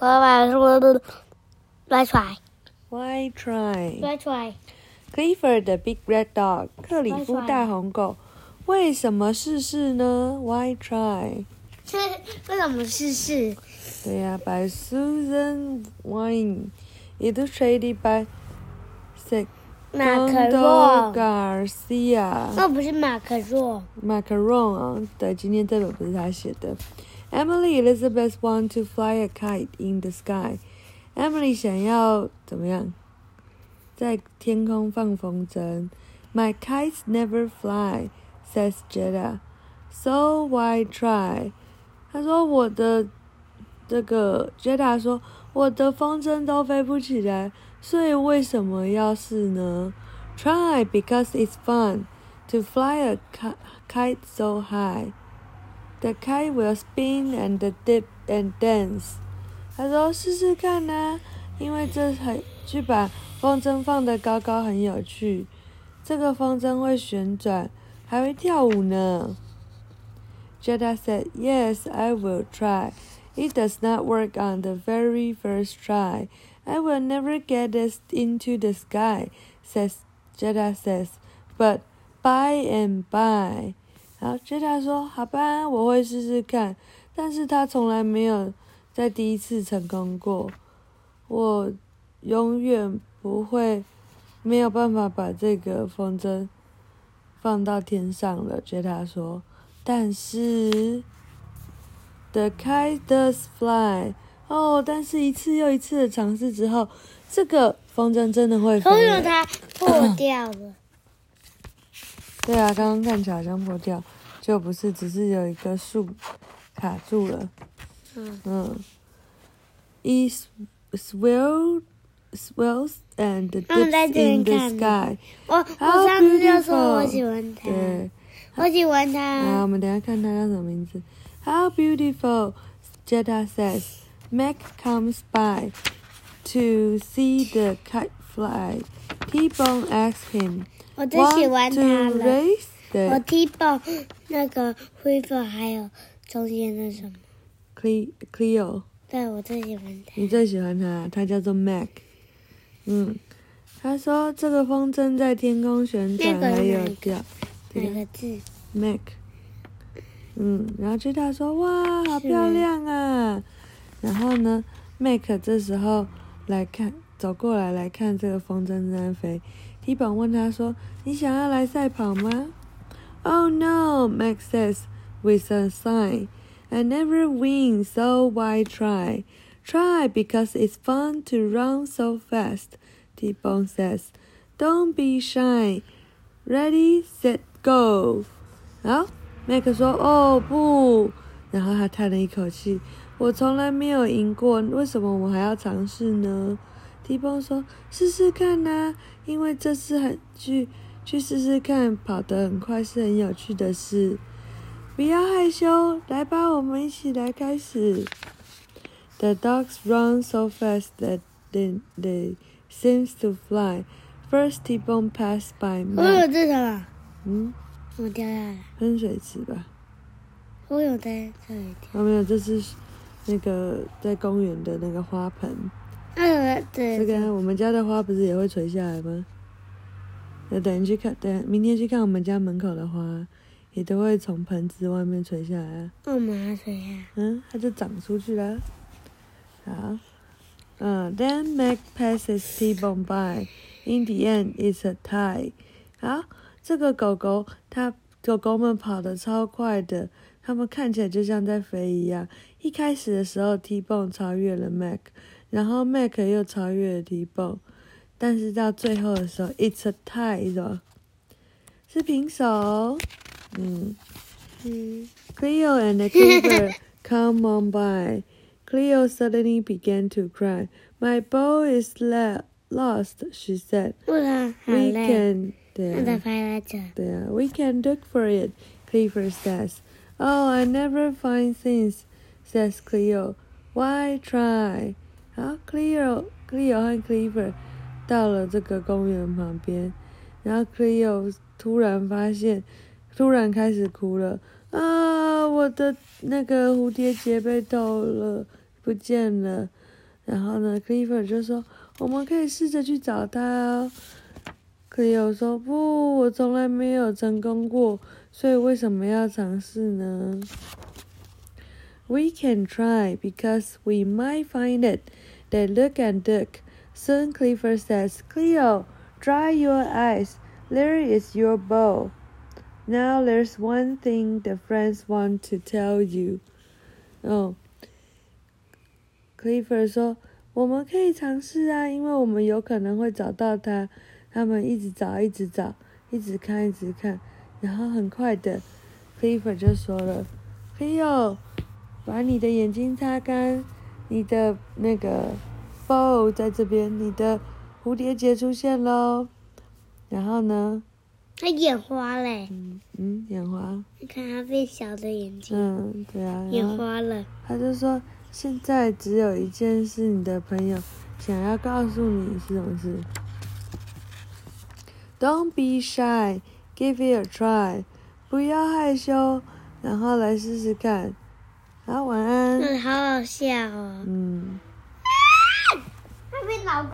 Let's try. Why try? Let's try. Clifford the big red dog，克里夫大红狗，为什么试试呢？Why try？为什么试试？对呀、by Susan Wine, illustrated by Segundo 若，Garcia。那不是马克若。Macaron 啊，对，今天这本不是他写的。Emily Elizabeth want to fly a kite in the sky. Emily 想要怎么样？在天空放风筝。My kites never fly, says Jetta. So why try? 他说我的这个 Jetta 说我的风筝都飞不起来，所以为什么要试呢？Try because it's fun to fly a ki- kite so high. The kite will spin and dip and dance. 他说试试看呐、因为这很去把风筝放得高高很有趣。这个风筝会旋转，还会跳舞呢。Jetta said, "Yes, I will try. It does not work on the very first try. I will never get it into the sky," says Jetta says, "But by and by." 然后 Jetta 说：“好吧，我会试试看。”但是他从来没有在第一次成功过。我永远不会没有办法把这个风筝放到天上了。Jetta 说。但是，the kite does fly。哦，但是一次又一次的尝试之后，这个风筝真的会飞所以。它破掉了。对啊，刚刚看起来好像破掉，就不是，只是有一棵树卡住了。嗯，嗯，it swell swells and 他们在 dips 这 in 边 the 看 sky。我我 How 上次就说 beautiful 我喜欢它，对，我喜欢好，我它。们等一下看它叫什么名字。How beautiful, Jetta says. Mac comes by to see the kite fly. T-Bone asks him, 我最喜欢它了。我 T 爆那个灰色，还有中间那什么，Cle- Cleo？对我最喜欢它。你最喜欢它，它叫做 Mac。嗯，他说这个风筝在天空旋转，那个还有个哪个字？Mac。嗯，然后 Jetta 说：“哇，好漂亮啊！”然后呢，Mac 这时候来看，走过来来看这个风筝在飞。T 本问他说：“你想要来赛跑吗？”Oh no, Mac says with a sigh. I never win, so why try? Try because it's fun to run so fast. T Bone says. Don't be shy. Ready, set, go. 好，Mac 说：“哦不。”然后他叹了一口气：“我从来没有赢过，为什么我还要尝试呢 ？”T 崩说：“试试看呐、因为这次很去去试试看，跑得很快是很有趣的事。不要害羞，来吧，我们一起来开始。The dogs run so fast that they they seems to fly. First, T-Bone passed by 我有这什么？嗯，我掉下来。喷水池吧？我有在这里掉。哦，没有，这是那个在公园的那个花盆。这这个我们家的花不是也会垂下来吗？那等你去看，等明天去看我们家门口的花，也都会从盆子外面垂下来啊。我马水呀。嗯，它就长出去了。好，嗯，Then Mac passes T-Bone by. In the end, it's a tie. 好，这个狗狗它狗狗们跑得超快的，它们看起来就像在飞一样。一开始的时候，T-Bone 超越了 Mac，然后 Mac 又超越了 T-Bone，但是到最后的时候，it's a tie 是吧？是平手。嗯。嗯， Cleo and Cleaver come on by. Cleo suddenly began to cry. My bow is la- lost, she said. 不然好 We 累。 can, 对那再啊，拍来着。对啊, we can look for it, Cleaver says. Oh, I never find things, says Cleo. Why try? 然后，Cleo, Cleo 和 Cleaver 到了这个公园旁边，然后 Cleo 突然发现，突然开始哭了。啊，我的那个蝴蝶结被偷了，不见了。然后呢，Clifford 就说：“我们可以试着去找他哦。”Cleo 说：“不，我从来没有成功过，所以为什么要尝试呢 ？”We can try because we might find it. They look and look. Soon Clifford says, Cleo, dry your eyes. There is your bow. Now there's one thing the friends want to tell you. 哦，Clifford 说：“我们可以尝试啊，因为我们有可能会找到他。”他们一直找，一直找，一直看，一直看，然后很快的，Clifford 就说了：“Cleo， 把你的眼睛擦干，你的那个 bow 在这边，你的蝴蝶结出现喽。”然后呢？他眼花嘞。嗯嗯，眼花。你看他变小的眼睛。嗯，对啊。眼花了。他就说：“现在只有一件事，你的朋友想要告诉你是什么事？Don't be shy, give it a try。不要害羞，然后来试试看。好，晚安。嗯，好好笑哦。嗯。他被老。